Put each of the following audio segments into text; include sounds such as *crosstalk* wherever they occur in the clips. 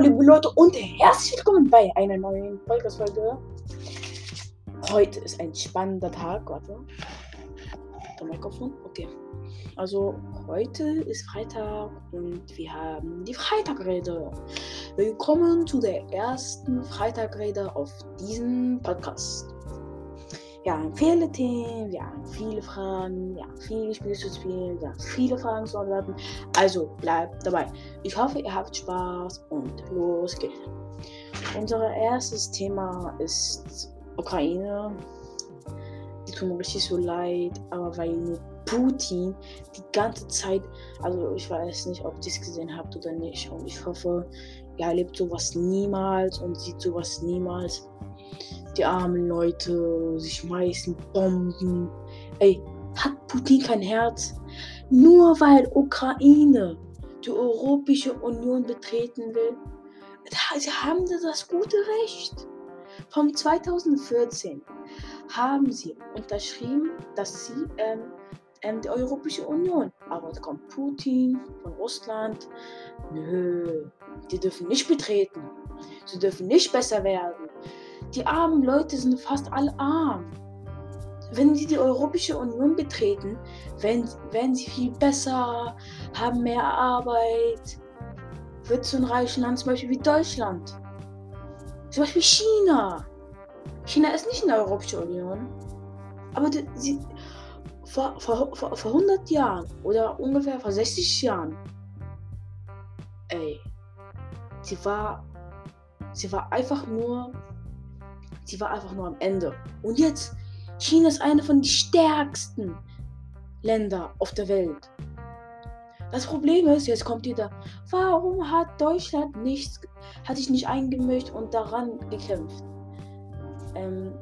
Hallo liebe Leute und herzlich willkommen bei einer neuen Podcast-Folge. Heute ist ein spannender Tag, warte. Der Mikrofon, okay. Also heute ist Freitag und wir haben die Freitagrede. Willkommen zu der ersten Freitagrede auf diesem Podcast. Haben viele Themen, haben viele Fragen, haben viele Spiele zu spielen, haben viele Fragen zu antworten. Also bleibt dabei. Ich hoffe, ihr habt Spaß und los geht's. Unser erstes Thema ist Ukraine. Die tun mir richtig so leid, aber weil Putin die ganze Zeit, also ich weiß nicht, ob ihr es gesehen habt oder nicht, und ich hoffe, ihr erlebt sowas niemals und sieht sowas niemals die armen Leute, sie schmeißen Bomben. Ey, hat Putin kein Herz? Nur weil Ukraine die Europäische Union betreten will, sie haben das gute Recht. Vom 2014 haben sie unterschrieben, dass sie ähm, ähm, die Europäische Union. Aber da kommt Putin von Russland. Nö, die dürfen nicht betreten. Sie dürfen nicht besser werden. Die armen Leute sind fast alle arm. Wenn sie die Europäische Union betreten, werden, werden sie viel besser, haben mehr Arbeit. Wird so ein reiches Land zum Beispiel wie Deutschland. Zum Beispiel China. China ist nicht in der Europäischen Union. Aber die, sie, vor, vor, vor, vor 100 Jahren oder ungefähr vor 60 Jahren, ey, sie war, sie war einfach nur Sie war einfach nur am Ende. Und jetzt, China ist eine von den stärksten Länder auf der Welt. Das Problem ist, jetzt kommt wieder, warum hat Deutschland nichts, hat sich nicht eingemischt und daran gekämpft? Ähm,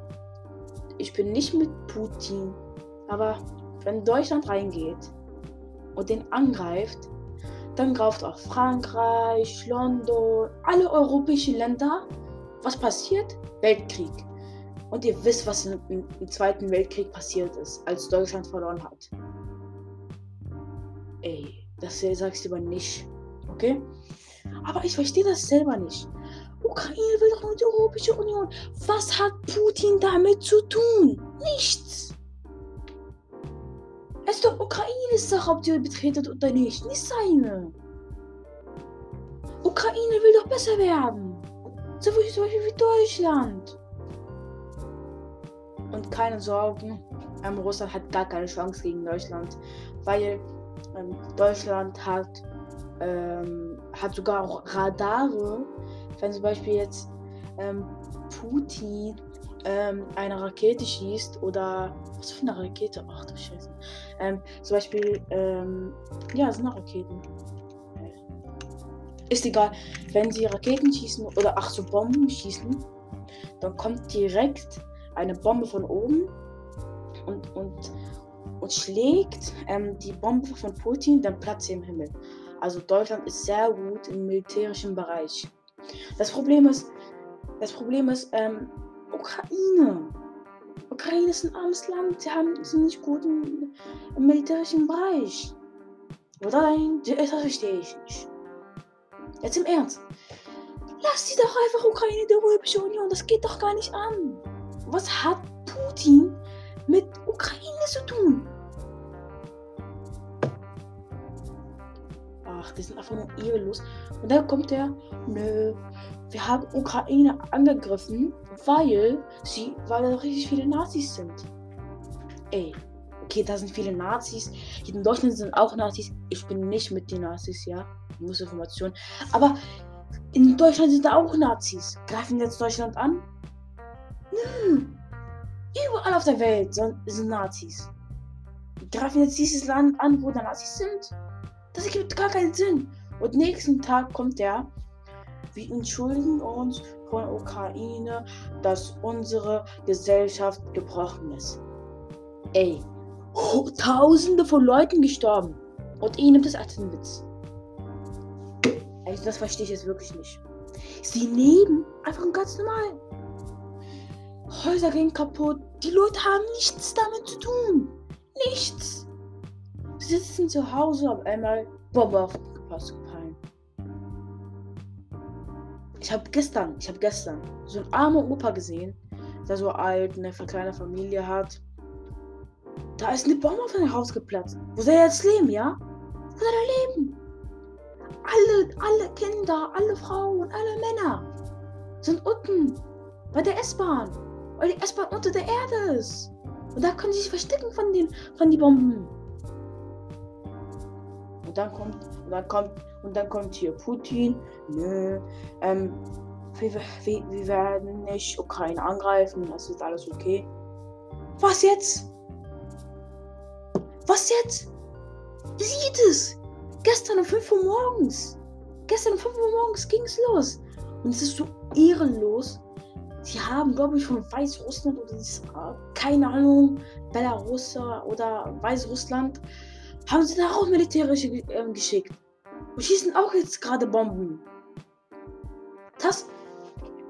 ich bin nicht mit Putin, aber wenn Deutschland reingeht und den angreift, dann greift auch Frankreich, London, alle europäischen Länder. Was passiert? Weltkrieg. Und ihr wisst, was im, im, Zweiten Weltkrieg passiert ist, als Deutschland verloren hat. Ey, das sagst du aber nicht. Okay? Aber ich verstehe das selber nicht. Ukraine will doch nur die Europäische Union. Was hat Putin damit zu tun? Nichts. Es ist doch Ukraines Sache, ob sie betretet oder nicht. Nicht seine. Ukraine will doch besser werden. So wie zum Beispiel wie Deutschland. Und keine Sorgen, ähm, Russland hat gar keine Chance gegen Deutschland, weil ähm, Deutschland hat, ähm, hat sogar auch Radare. Wenn zum Beispiel jetzt ähm, Putin ähm, eine Rakete schießt oder was für eine Rakete? Ach du Scheiße. Ähm, zum Beispiel, ja, es sind Raketen ist egal, wenn sie Raketen schießen oder ach so Bomben schießen, dann kommt direkt eine Bombe von oben und, und, und schlägt ähm, die Bombe von Putin dann Platz im Himmel. Also Deutschland ist sehr gut im militärischen Bereich. Das Problem ist, das Problem ist, ähm, Ukraine. Ukraine ist ein armes Land, sie haben, sind nicht gut im, im militärischen Bereich. Oder nein, das verstehe ich nicht. Jetzt im Ernst. Lass sie doch einfach Ukraine der Europäische Union. Das geht doch gar nicht an. Was hat Putin mit Ukraine zu tun? Ach, die sind einfach nur ehrenlos. Und dann kommt er, nö, wir haben Ukraine angegriffen, weil sie, weil da richtig viele Nazis sind. Ey, okay, da sind viele Nazis. Hier in Deutschland sind auch Nazis. Ich bin nicht mit den Nazis, ja. Muss Information. Aber in Deutschland sind da auch Nazis. Greifen jetzt Deutschland an? Nö. Überall auf der Welt sind Nazis. Greifen jetzt dieses Land an, wo da Nazis sind? Das ergibt gar keinen Sinn. Und nächsten Tag kommt der. Wir entschuldigen uns von Ukraine, dass unsere Gesellschaft gebrochen ist. Ey, Tausende von Leuten gestorben. Und ihr nimmt das als einen Witz. Also das verstehe ich jetzt wirklich nicht. Sie leben einfach ganz normal. Häuser gehen kaputt. Die Leute haben nichts damit zu tun. Nichts. Sie sitzen zu Hause, auf einmal Bombe auf den Pass gefallen. Ich habe gestern, ich habe gestern so einen armen Opa gesehen, der so alt, eine kleine Familie hat. Da ist eine Bombe auf sein Haus geplatzt. Wo soll er jetzt leben, ja? Wo soll er leben? Alle, alle Kinder, alle Frauen, alle Männer sind unten bei der S-Bahn. Weil die S-Bahn unter der Erde ist. Und da können sie sich verstecken von den, von den Bomben. Und dann kommt, und dann kommt, und dann kommt hier Putin. Nö, ähm, wir, wir, wir werden nicht Ukraine angreifen. Das ist alles okay. Was jetzt? Was jetzt? Sieht es! Gestern um 5 Uhr morgens. Gestern um 5 Uhr morgens ging es los. Und es ist so ehrenlos. Sie haben, glaube ich, von Weißrussland oder dieses, keine Ahnung, Belarus oder Weißrussland, haben sie da auch militärische äh, geschickt. Und schießen auch jetzt gerade Bomben. Das,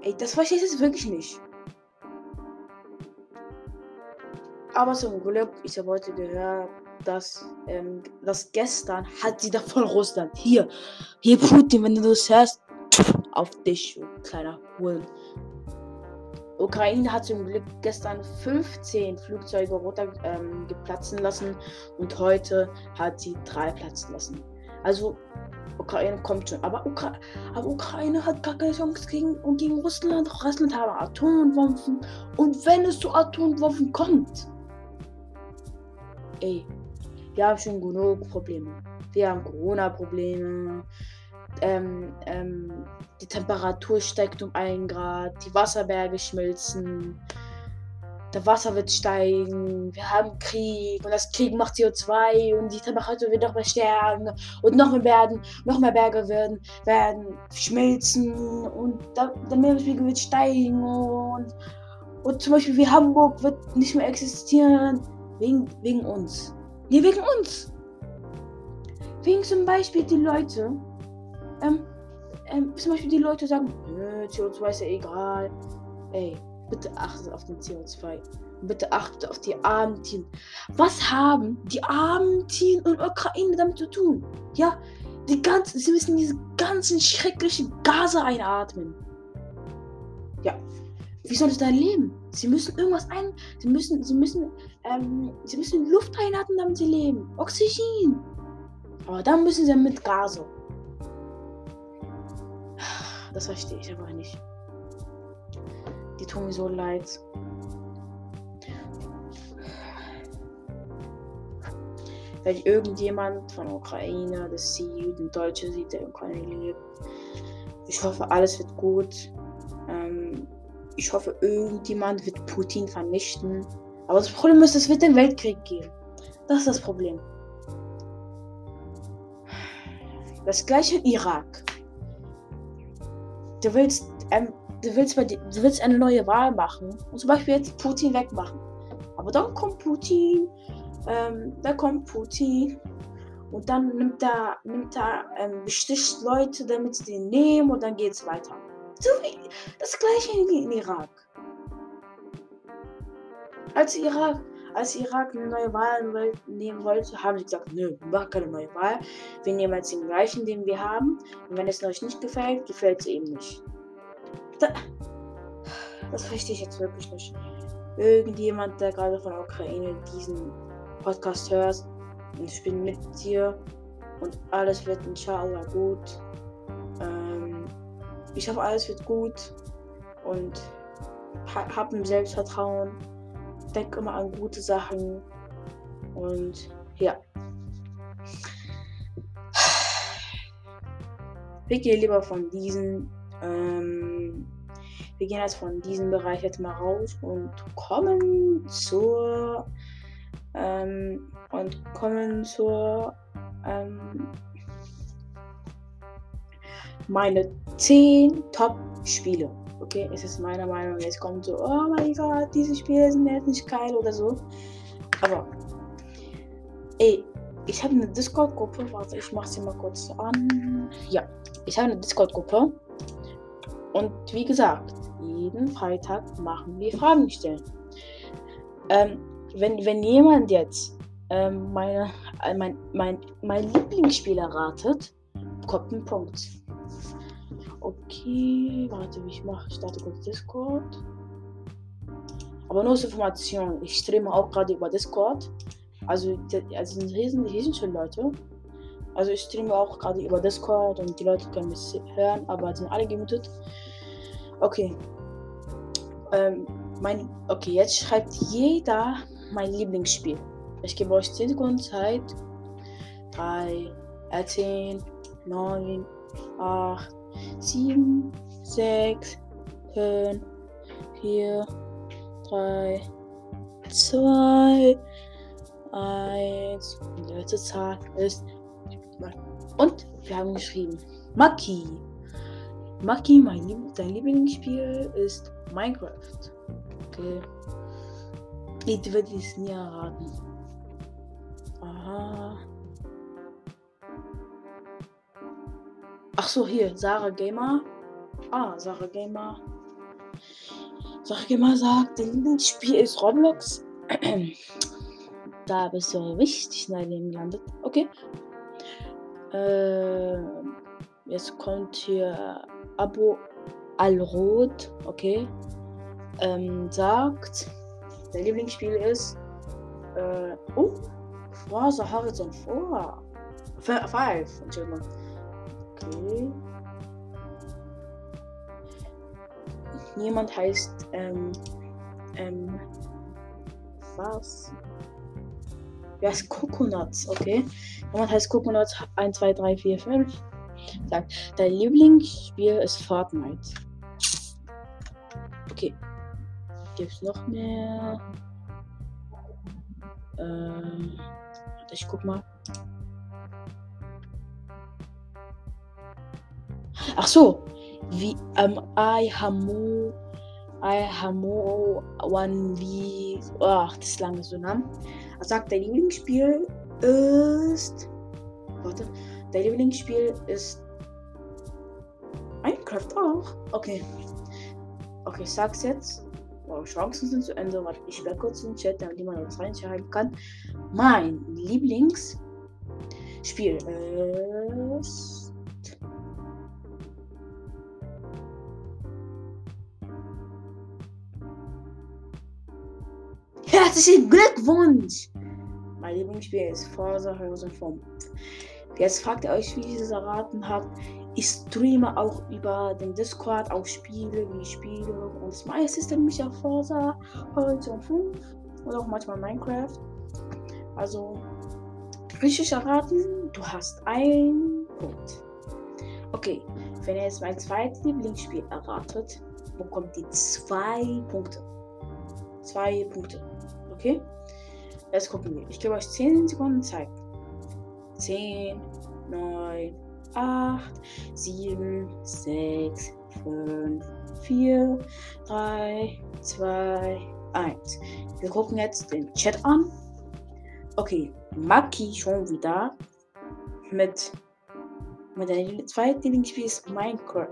ey, das verstehe ich jetzt wirklich nicht. Aber zum Glück, ich habe heute gehört, dass, ähm, dass gestern hat sie da von Russland. Hier, hier Putin, wenn du das hörst, auf dich, kleiner Huren. Ukraine hat zum Glück gestern 15 Flugzeuge runter ähm, geplatzen lassen und heute hat sie drei platzen lassen. Also Ukraine kommt schon, aber, Ukra aber Ukraine hat gar keine Chance gegen, gegen Russland. Russland hat Atomwaffen und wenn es zu Atomwaffen kommt, ey, wir haben schon genug Probleme. Wir haben Corona-Probleme. Ähm, ähm, die Temperatur steigt um 1 Grad. Die Wasserberge schmilzen. Der Wasser wird steigen. Wir haben Krieg. Und das Krieg macht CO2. Und die Temperatur wird noch mehr stärken. Und noch mehr werden, noch mehr Berge werden, werden schmelzen. Und der, der Meeresspiegel wird steigen. Und, und zum Beispiel wie Hamburg wird nicht mehr existieren. Wegen, wegen uns. Nee, wegen uns. Wegen zum Beispiel die Leute. Ähm, ähm, zum Beispiel die Leute sagen, CO2 ist ja egal. Ey, bitte achtet auf den CO2. Bitte achtet auf die armen Tiere. Was haben die armen Tiere in Ukraine damit zu tun? Ja, die ganzen, sie müssen diese ganzen schrecklichen Gase einatmen. Ja, wie soll es da leben? Sie müssen irgendwas ein. Sie müssen, sie müssen, ähm, sie müssen Luft einatmen, damit sie leben. Oxygen. Aber dann müssen sie mit Gase. Das verstehe ich aber nicht. Die tun mir so leid. Wenn irgendjemand von Ukraine das sieht, ein Deutscher sieht, der in Ukraine lebt. Ich hoffe, alles wird gut. Ähm, ich hoffe, irgendjemand wird Putin vernichten. Aber das Problem ist, es wird den Weltkrieg geben. Das ist das Problem. Das gleiche in Irak. Du willst, ähm, du willst, bei, du willst eine neue Wahl machen und zum Beispiel jetzt Putin wegmachen. Aber dann kommt Putin, ähm, dann kommt Putin und dann nimmt er, nimmt er ähm, besticht Leute, damit sie den nehmen und dann geht es weiter. So wie das gleiche in Irak. Als Irak, als Irak eine neue Wahl nehmen wollte, haben sie gesagt, nö, machen keine neue Wahl. Wir nehmen jetzt den gleichen, den wir haben. Und wenn es euch nicht gefällt, gefällt es eben nicht. Da, das verstehe ich jetzt wirklich nicht. Irgendjemand, der gerade von der Ukraine diesen Podcast hört, und ich bin mit dir und alles wird inshallah gut. Ich hoffe, alles wird gut und ha hab ein Selbstvertrauen. Denk immer an gute Sachen und ja. Wir gehen lieber von diesen, ähm, wir gehen jetzt von diesem Bereich jetzt mal raus und kommen zur, ähm, und kommen zur, ähm, meine 10 Top-Spiele. Okay, es ist meiner Meinung jetzt kommt so, oh mein Gott, diese Spiele sind jetzt nicht geil oder so. Aber, ey, ich habe eine Discord-Gruppe. Warte, ich mache sie mal kurz an. Ja, ich habe eine Discord-Gruppe. Und wie gesagt, jeden Freitag machen wir Fragen stellen. Ähm, wenn, wenn jemand jetzt ähm, meine, äh, mein, mein, mein Lieblingsspieler ratet, bekommt einen Punkt. Okay, warte, wie ich mache. Ich starte kurz Discord. Aber nur zur Information. Ich streame auch gerade über Discord. Also, also hier, sind, hier sind schon Leute. Also ich streame auch gerade über Discord und die Leute können mich hören, aber sind alle gemutet. Okay. Ähm, mein, okay, jetzt schreibt jeder mein Lieblingsspiel. Ich gebe euch 10 Sekunden Zeit. 3, 10, 9, 8, 7, 6, 5, 4, 3, 2, 1. Die letzte Zahl ist. Und wir haben geschrieben: Maki. Maki, mein Lieb dein Lieblingsspiel ist Minecraft. Okay. Ich werde es nie erraten. Ach so, hier, Sarah Gamer. Ah, Sarah Gamer. Sarah Gamer sagt, dein Lieblingsspiel ist Roblox. da bist du richtig schnell gelandet. Okay. Äh, jetzt kommt hier Abo Alrot. Okay. Ähm, sagt, Dein Lieblingsspiel ist. Äh, oh, Forza Horizon 4. 5, Entschuldigung. Okay. Niemand heißt, ähm, ähm, was? Wer ist Coconuts? Okay. Jemand heißt Coconuts 1, 2, 3, 4, 5. Sagt, dein Lieblingsspiel ist Fortnite. Okay gibt es noch mehr? Ähm, ich guck mal. Ach so, wie ähm, I Hamu I Hamu One wie ach, das ist lange so Name. Er sagt, dein Lieblingsspiel ist warte, dein Lieblingsspiel ist Minecraft auch. Okay. Okay, sag's jetzt. Eure Chancen sind zu Ende. Warte, ich sperre kurz den Chat, damit jemand was reinschreiben kann. Mein Lieblingsspiel ist. Herzlichen Glückwunsch! Mein Lieblingsspiel ist Forza Horizon 5. Jetzt fragt ihr euch, wie ich es erraten habe. Ich streame auch über den Discord auch Spiele wie Spiele und das ist dann mich auf Forza Horizon 5 oder auch manchmal Minecraft. Also richtig erraten, du hast einen Punkt. Okay, wenn ihr jetzt mein zweites Lieblingsspiel erratet, bekommt ihr zwei Punkte. Zwei Punkte. Okay? Jetzt gucken wir. Ich gebe euch 10 Sekunden Zeit. 10, 9, 8, 7, 6, 5, 4, 3, 2, 1. Wir gucken jetzt den Chat an. Okay, Maki schon wieder mit, mit der zweiten Lieblingsspiel ist Minecraft.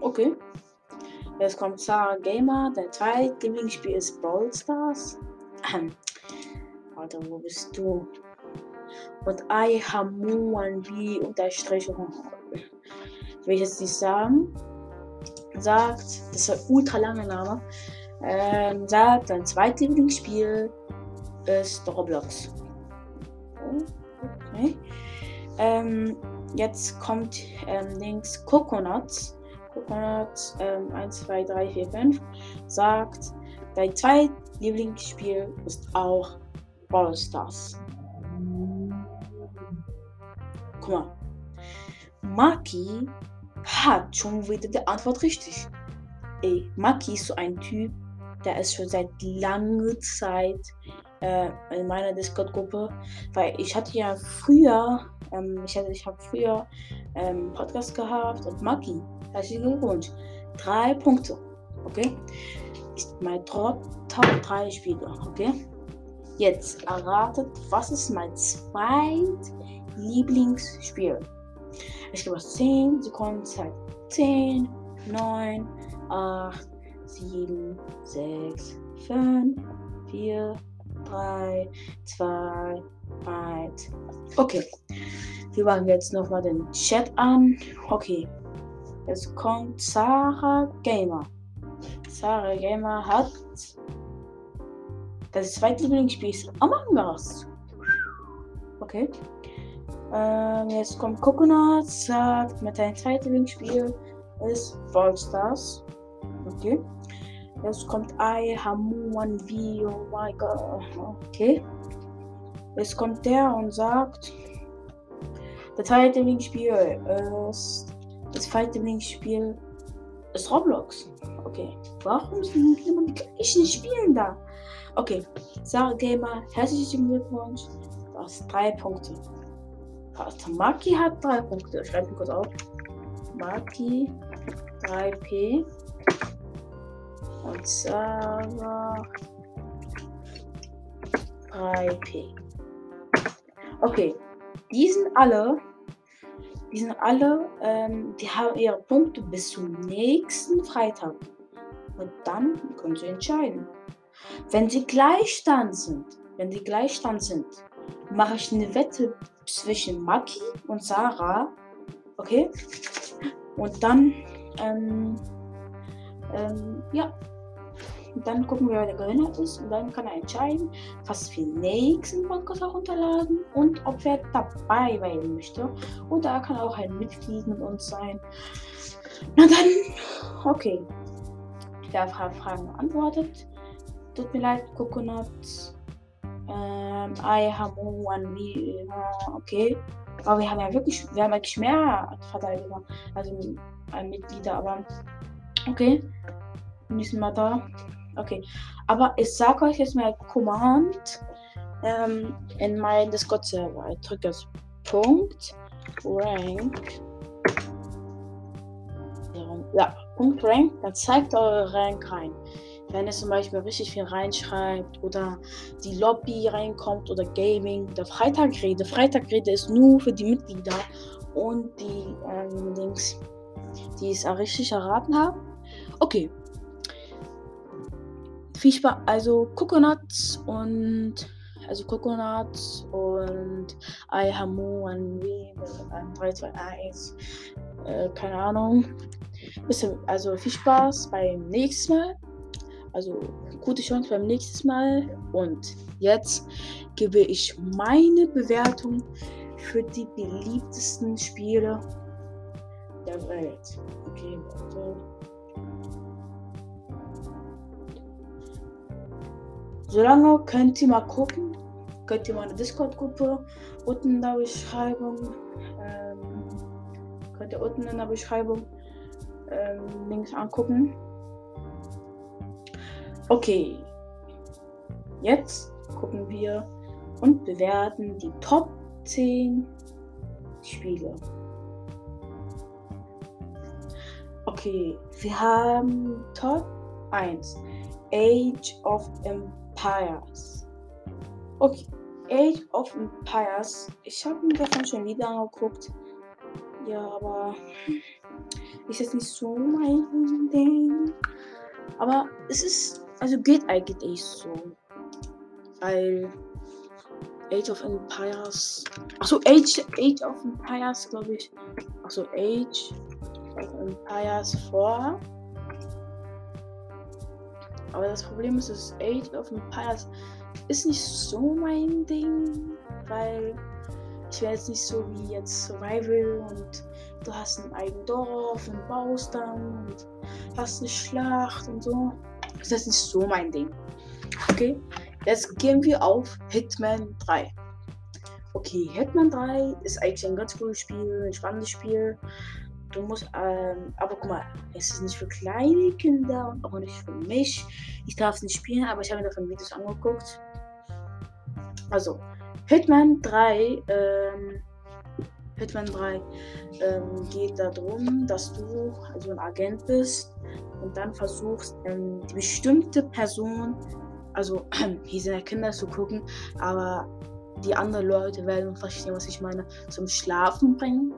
Okay. Jetzt kommt Sarah Gamer. Dein zweites Lieblingsspiel ist Brawl Stars. Warte, wo bist du? und I Hamuan wie Unterstrechung. Will ich jetzt nicht sagen. Sagt, das ist ein ultra langer Name. Ähm, sagt, dein zweites Lieblingsspiel ist Roblox. Okay. Ähm, jetzt kommt ähm, links Coconuts. Coconuts ähm, 1, 2, 3, 4, 5. Sagt, dein zweites Lieblingsspiel ist auch Brawl Stars. Guck mal. Maki hat schon wieder die Antwort richtig. Ey, Maki ist so ein Typ, der ist schon seit langer Zeit äh, in meiner Discord-Gruppe. Weil ich hatte ja früher, ähm, ich, hatte, ich habe früher ähm, Podcast gehabt und Maki, herzlichen Glückwunsch. Drei Punkte. Okay? Ist mein Top, Top 3 Spieler. Okay? Jetzt erratet, was ist mein zweit Lieblingsspiel. Ich gebe 10 Sekunden Zeit. 10, 9, 8, 7, 6, 5, 4, 3, 2, 1. Okay. Wir machen jetzt nochmal den Chat an. Okay. Jetzt kommt Sarah Gamer. Sarah Gamer hat das zweite Lieblingsspiel ist Among Us. Okay. Ähm, jetzt kommt Coconut, sagt mit deinem zweiten Lieblingsspiel ist Brawl Stars. Okay. Jetzt kommt I, Hamuan, V, oh my god. Okay. Jetzt kommt der und sagt, das zweite Lieblingsspiel ist, das Lieblingsspiel ist Roblox. Okay. Warum sind immer die gleichen Spielen da? Okay. Sarah Gamer, herzlichen Glückwunsch. Du hast drei Punkte. Pastor Maki hat drei Punkte. Schreib mir kurz auf. Maki 3P. Und Sarah 3P. Okay. Die sind alle. Die sind alle. Ähm, die haben ihre Punkte bis zum nächsten Freitag. Und dann können sie entscheiden. Wenn sie Gleichstand sind, wenn sie Gleichstand sind, mache ich eine Wette zwischen Maki und Sarah. Okay? Und dann, ähm, ähm, ja. Dann gucken wir, wer der Gewinner ist. Und dann kann er entscheiden, was den nächsten Podcast auch runterladen und ob er dabei sein möchte. Und da kann auch ein Mitglied mit uns sein. Na dann, okay. Wer Fragen beantwortet. Tut mir leid, Coconut. Ähm, I have one, immer, okay. Aber wir haben ja wirklich, wir haben eigentlich mehr Verteidiger, also Mitglieder, aber okay. Nächsten Mal da. Okay. Aber ich sag euch jetzt mal Command ähm, in meinen Discord-Server. Ich drücke jetzt Punkt Rank. Ja, Punkt Rank, dann zeigt eure Rank rein wenn es zum Beispiel richtig viel reinschreibt oder die Lobby reinkommt oder Gaming oder Freitagrede. Freitagrede ist nur für die Mitglieder und die ähm, Links, die es richtig erraten haben. Okay. Viel Spaß. Also Coconuts und also Coconuts und I Hamu und wie 3, 2, 1. Äh, keine Ahnung. Also viel Spaß beim nächsten Mal. Also gute Chance beim nächsten Mal. Und jetzt gebe ich meine Bewertung für die beliebtesten Spiele der Welt. Okay, warte. Solange könnt ihr mal gucken. Könnt ihr meine Discord-Gruppe unten in der Beschreibung. Ähm, könnt ihr unten in der Beschreibung ähm, Links angucken. Okay. Jetzt gucken wir und bewerten die Top 10 Spiele. Okay, wir haben Top 1. Age of Empires. Okay, Age of Empires. Ich habe mir davon schon wieder angeguckt. Ja, aber ist jetzt nicht so mein Ding. Aber es ist also geht eigentlich so. Weil Age of Empires. Achso, Age, Age of Empires, glaube ich. Achso, Age of Empires vor. Aber das Problem ist, dass Age of Empires ist nicht so mein Ding, weil ich wäre jetzt nicht so wie jetzt Survival und du hast ein eigenes Dorf und baust dann und hast eine Schlacht und so. Das ist nicht so mein Ding. Okay, jetzt gehen wir auf Hitman 3. Okay, Hitman 3 ist eigentlich ein ganz cooles Spiel, ein spannendes Spiel. Du musst, ähm, aber guck mal, es ist nicht für kleine Kinder und auch nicht für mich. Ich darf es nicht spielen, aber ich habe mir davon Videos angeguckt. Also, Hitman 3, ähm, Hitman 3 ähm, geht darum, dass du also ein Agent bist und dann versuchst, ähm, die bestimmte Person, also *clears throat* hier sind ja Kinder zu gucken, aber die anderen Leute werden verstehen, was ich meine, zum Schlafen bringen.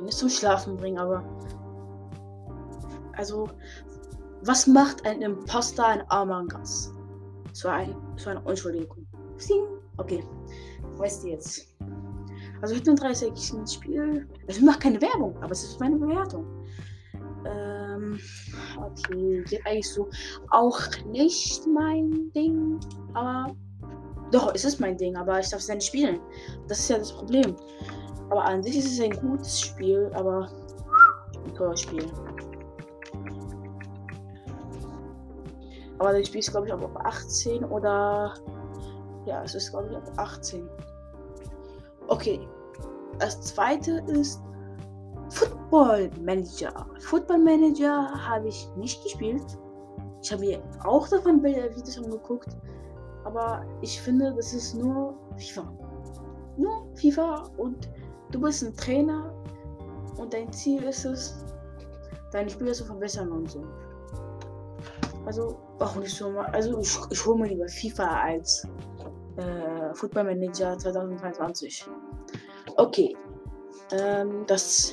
Also nicht zum Schlafen bringen, aber also was macht ein Imposter in Among Us? So, ein, so eine Unschuldigung. Okay, weißt du jetzt. Also Hitman 3 ist eigentlich ein Spiel. Also ich mache keine Werbung, aber es ist meine Bewertung. Ähm, okay, geht eigentlich so auch nicht mein Ding, aber doch, es ist mein Ding, aber ich darf es nicht spielen. Das ist ja das Problem. Aber an sich ist es ein gutes Spiel, aber ein teures Spiel. Aber das Spiel ist, glaube ich, auch auf 18 oder. Ja, es ist, glaube ich, auf 18. Okay. Das zweite ist Football Manager. Football Manager habe ich nicht gespielt. Ich habe mir auch davon Videos angeguckt. Aber ich finde, das ist nur FIFA. Nur FIFA und du bist ein Trainer und dein Ziel ist es, deine Spieler zu verbessern und so. Also, auch nicht so mal. Also, ich, ich hole mir lieber FIFA als äh, Football Manager 2022. Okay. Ähm, das,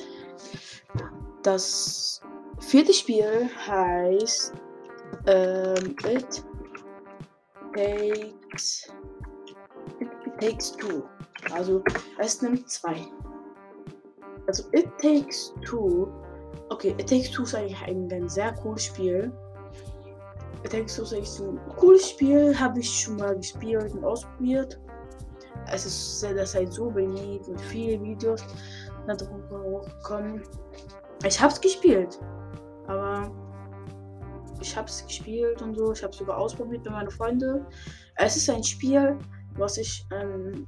das vierte Spiel heißt ähm, It Takes It Takes Two. Also es nimmt zwei. Also It Takes Two. Okay, It Takes Two ist eigentlich ein, ein sehr cooles Spiel. It Takes Two ist eigentlich ein cooles Spiel. Habe ich schon mal gespielt und ausprobiert. Es ist halt so beliebt und viele Videos darüber kommen. Ich hab's gespielt. Aber ich hab's gespielt und so. Ich hab's sogar ausprobiert mit meinen Freunden. Es ist ein Spiel, was ich ähm,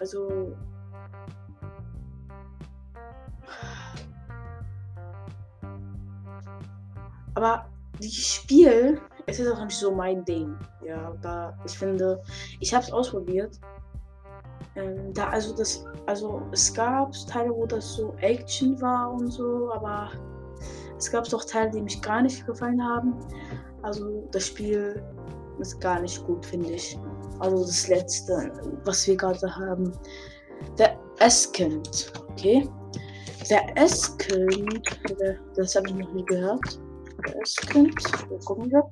also aber dieses Spiel es ist auch nicht so mein Ding. Ja, da ich finde, ich habe es ausprobiert. Ähm, da also das, also es gab Teile, wo das so Action war und so, aber es gab doch Teile, die mich gar nicht gefallen haben. Also das Spiel ist gar nicht gut, finde ich. Also das letzte, was wir gerade haben. Der Eskind, okay? Der Eskind, das habe ich noch nie gehört. Der Eskind, wir gucken wir.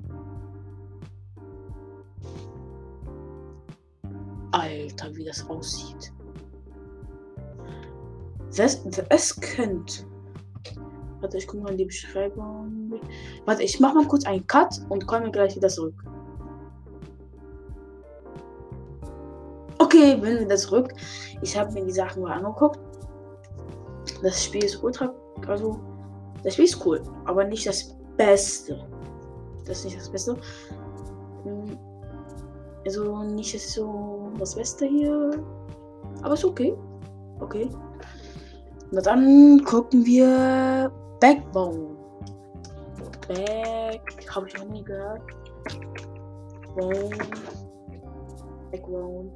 Alter, wie das aussieht. Das, könnte. Warte, ich gucke mal in die Beschreibung. Warte, ich mache mal kurz einen Cut und komme gleich wieder zurück. Okay, bin wieder zurück. Ich habe mir die Sachen mal angeguckt. Das Spiel ist ultra. Also, das Spiel ist cool, aber nicht das Beste. Das ist nicht das Beste. Hm, also, nicht so das Beste hier. Aber ist okay. Okay. Na dann gucken wir Backbone. Back. Habe ich noch nie gehört. Bone. Backbone.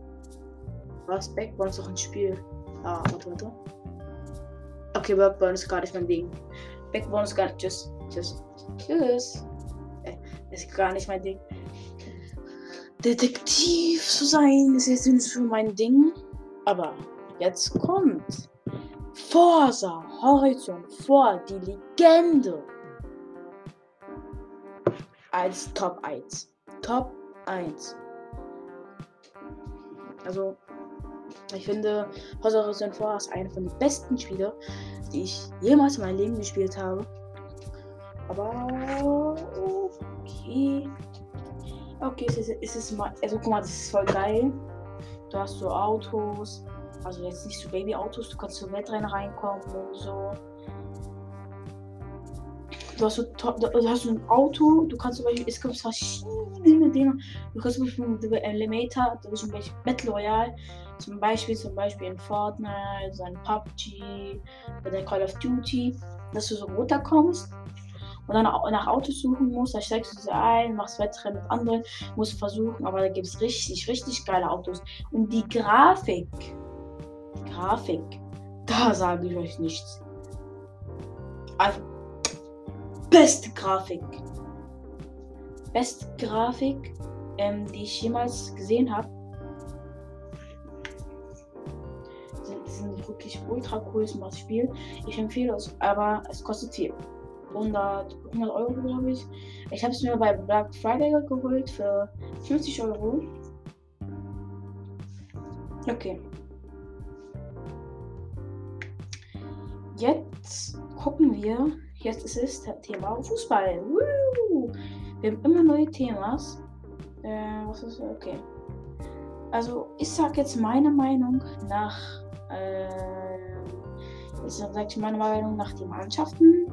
Was? Backbone ist doch ein Spiel. Ah, warte, warte. Okay, Backbone ist gar nicht mein Ding. Backbone ist gar nicht. Tschüss. Tschüss. Tschüss. Äh, ist gar nicht mein Ding. Detektiv zu sein ist jetzt nicht so mein Ding. Aber jetzt kommt Forza Horizon vor die Legende als Top 1. Top 1. Also ich finde, Horizon 4 ist einer von den besten Spiele, die ich jemals in meinem Leben gespielt habe. Aber okay. Okay, es ist, es ist mal. Also guck mal, das ist voll geil. Du hast so Autos. Also jetzt nicht so Baby-Autos, du kannst so Wettrennen reinkommen und so. Du hast, so, du hast so ein Auto, du kannst zum Beispiel, es gibt verschiedene Dinge. Du kannst zum Beispiel mit Elementor, das ist zum Beispiel Battle Royale, zum Beispiel, zum Beispiel in Fortnite, so ein PUBG oder Call of Duty, dass du so runterkommst und dann nach Autos suchen musst, da steigst du sie ein, machst Wettrennen mit anderen, musst versuchen, aber da gibt es richtig, richtig geile Autos. Und die Grafik, Grafik, da sage ich euch nichts. Also, beste Grafik. Beste Grafik, ähm, die ich jemals gesehen habe. Sind, sind wirklich ultra cooles Spiel. Ich empfehle es, aber es kostet viel. 100, 100 Euro, glaube ich. Ich habe es mir bei Black Friday geholt für 50 Euro. Okay. Jetzt gucken wir. Jetzt ist es das Thema Fußball. Woo! Wir haben immer neue Themas. Äh, was ist okay? Also ich sag jetzt meine Meinung nach. Äh, jetzt sag ich meine Meinung nach den Mannschaften.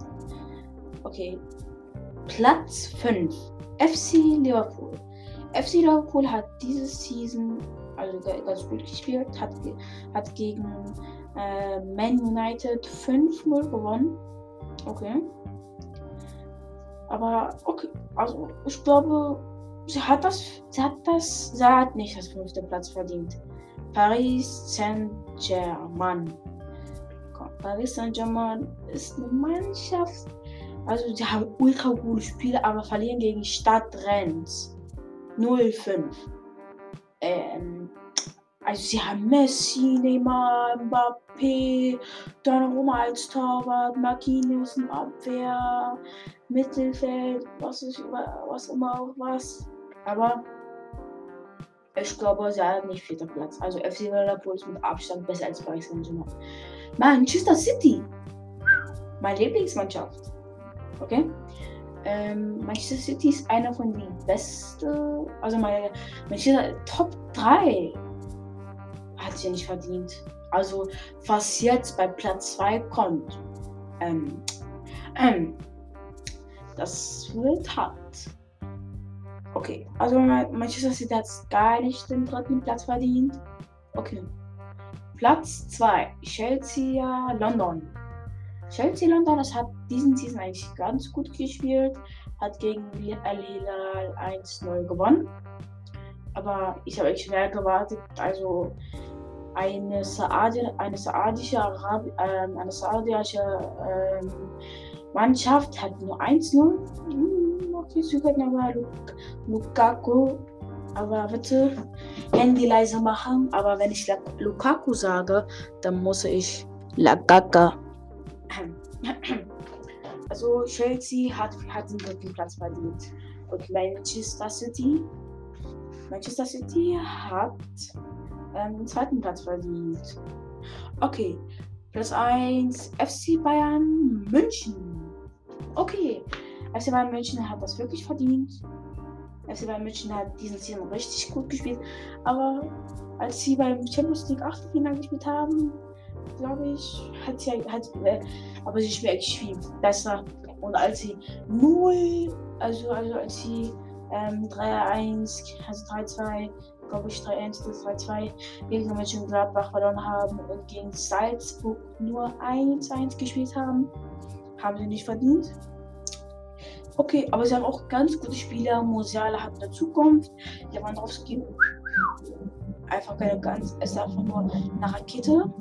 Okay. Platz 5. FC Liverpool. FC Liverpool hat diese Season also ganz gut gespielt, hat, hat gegen äh, Man United 5-0 gewonnen. Okay. Aber okay, also ich glaube, sie hat das, sie hat das, sie hat nicht das fünfte Platz verdient. Paris Saint-Germain. Paris Saint-Germain ist eine Mannschaft. Also sie haben ultra gute Spiele, aber verlieren gegen Stadt Rennes. 0-5. Ähm, also sie haben Messi, Neymar, Mbappé, Donnarumma als Torwart, Marquinhos in Abwehr, Mittelfeld, was, ist, was immer auch was. Aber ich glaube, sie haben nicht vierter Platz. Also FC Liverpool ist mit Abstand besser als Paris Saint-Germain. Manchester City. Meine Lieblingsmannschaft. Okay? Ähm, Manchester City ist einer von den besten, also meine Manchester Top 3 hat sie nicht verdient. Also was jetzt bei Platz 2 kommt, ähm, ähm, das wird hart. Okay, also Manchester City hat gar nicht den dritten Platz verdient. Okay. Platz 2, Chelsea London. Chelsea London, das hat diesen Season eigentlich ganz gut gespielt, hat gegen Al Hilal 1-0 gewonnen. Aber ich habe echt schwer gewartet. Also eine, Saadi, eine saadische, Arab, äh, eine saadische äh, Mannschaft hat nur 1-0. Hm, okay, sie können aber Lukaku. Aber bitte Handy leise machen. Aber wenn ich Lukaku sage, dann muss ich Lagaka *clears throat* also Chelsea hat, hat den dritten Platz verdient. Und Manchester City, Manchester City hat ähm, den zweiten Platz verdient. Okay, Platz 1 FC Bayern München. Okay, FC Bayern München hat das wirklich verdient. FC Bayern München hat diesen Season richtig gut gespielt. Aber als sie beim Champions League Achtelfinale gespielt haben, glaube ich, hat sie hat, äh, aber sie ist wirklich viel besser. Und als sie 0, also, also als sie ähm, 3-1, also 3-2, glaube ich 3-1 oder 3-2 gegen Mönchengladbach verloren haben und gegen Salzburg nur 1-1 gespielt haben, haben sie nicht verdient. Okay, aber sie haben auch ganz gute Spieler. Musiala hat eine Zukunft. Lewandowski einfach keine ganz, ist einfach nur eine Rakete.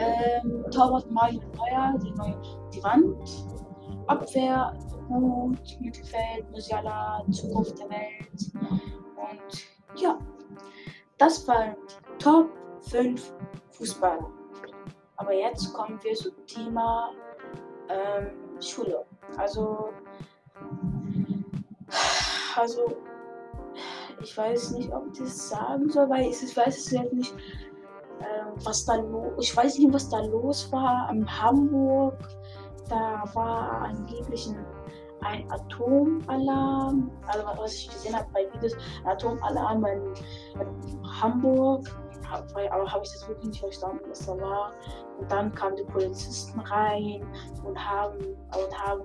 Ähm, Torwart Mario Neuer, die, neue, die Wand. Abwehr gut, Mittelfeld, Musiala, Zukunft der Welt. Und ja, das waren die Top 5 Fußballer. Aber jetzt kommen wir zum Thema ähm, Schule. Also, also, ich weiß nicht, ob ich das sagen soll, weil ich, weiß es jetzt nicht äh, was da los, ich weiß nicht, was da los war in Hamburg. Da war angeblich ein, ein Atomalarm, also was ich gesehen habe bei Videos, ein Atomalarm in, in Hamburg aber habe ich das wirklich nicht verstanden, was da war. Und dann kamen die Polizisten rein und haben und haben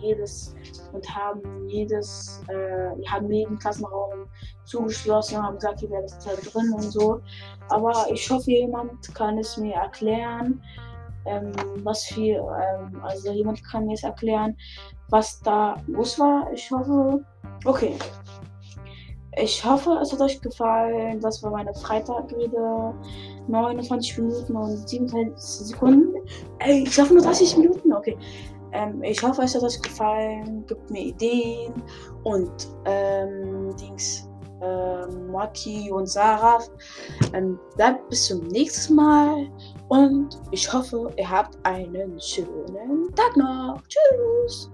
jedes und haben jedes, äh, haben jeden Klassenraum zugeschlossen und haben gesagt, wäre das da drin und so. Aber ich hoffe, jemand kann es mir erklären, ähm, was für, ähm, also jemand kann mir es erklären, was da los war. Ich hoffe, okay. Ich hoffe, es hat euch gefallen. Das war meine Freitagrede. 29 Minuten und 27 Sekunden. Ey, ich schaffe nur 30 Minuten. Okay. Ähm, ich hoffe, es hat euch gefallen. Gibt mir Ideen. Und, ähm, Dings, Maki und Sarah. Ähm, bleibt bis zum nächsten Mal. Und ich hoffe, ihr habt einen schönen Tag noch. Tschüss.